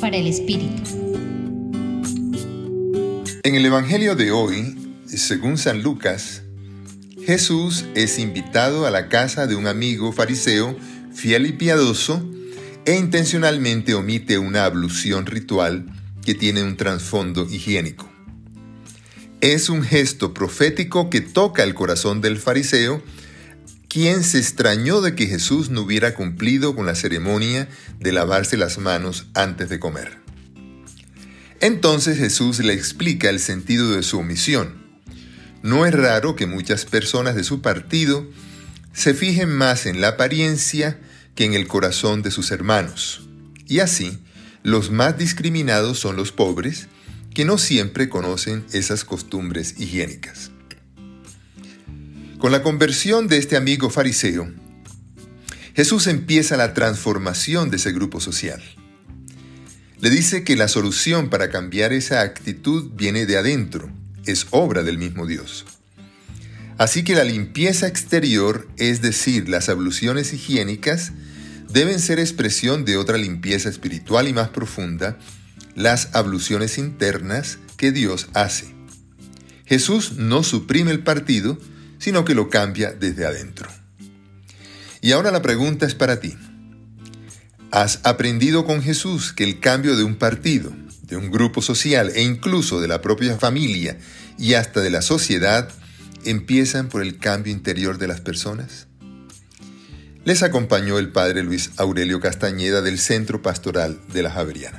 Para el Espíritu. En el Evangelio de hoy, según San Lucas, Jesús es invitado a la casa de un amigo fariseo fiel y piadoso e intencionalmente omite una ablución ritual que tiene un trasfondo higiénico. Es un gesto profético que toca el corazón del fariseo, quien se extrañó de que Jesús no hubiera cumplido con la ceremonia de lavarse las manos antes de comer. Entonces Jesús le explica el sentido de su omisión. No es raro que muchas personas de su partido se fijen más en la apariencia que en el corazón de sus hermanos. Y así, los más discriminados son los pobres, que no siempre conocen esas costumbres higiénicas. Con la conversión de este amigo fariseo, Jesús empieza la transformación de ese grupo social. Le dice que la solución para cambiar esa actitud viene de adentro, es obra del mismo Dios. Así que la limpieza exterior, es decir, las abluciones higiénicas, deben ser expresión de otra limpieza espiritual y más profunda, las abluciones internas que Dios hace. Jesús no suprime el partido, sino que lo cambia desde adentro. Y ahora la pregunta es para ti. ¿Has aprendido con Jesús que el cambio de un partido, de un grupo social e incluso de la propia familia y hasta de la sociedad empiezan por el cambio interior de las personas? Les acompañó el padre Luis Aurelio Castañeda del Centro Pastoral de la Javeriana.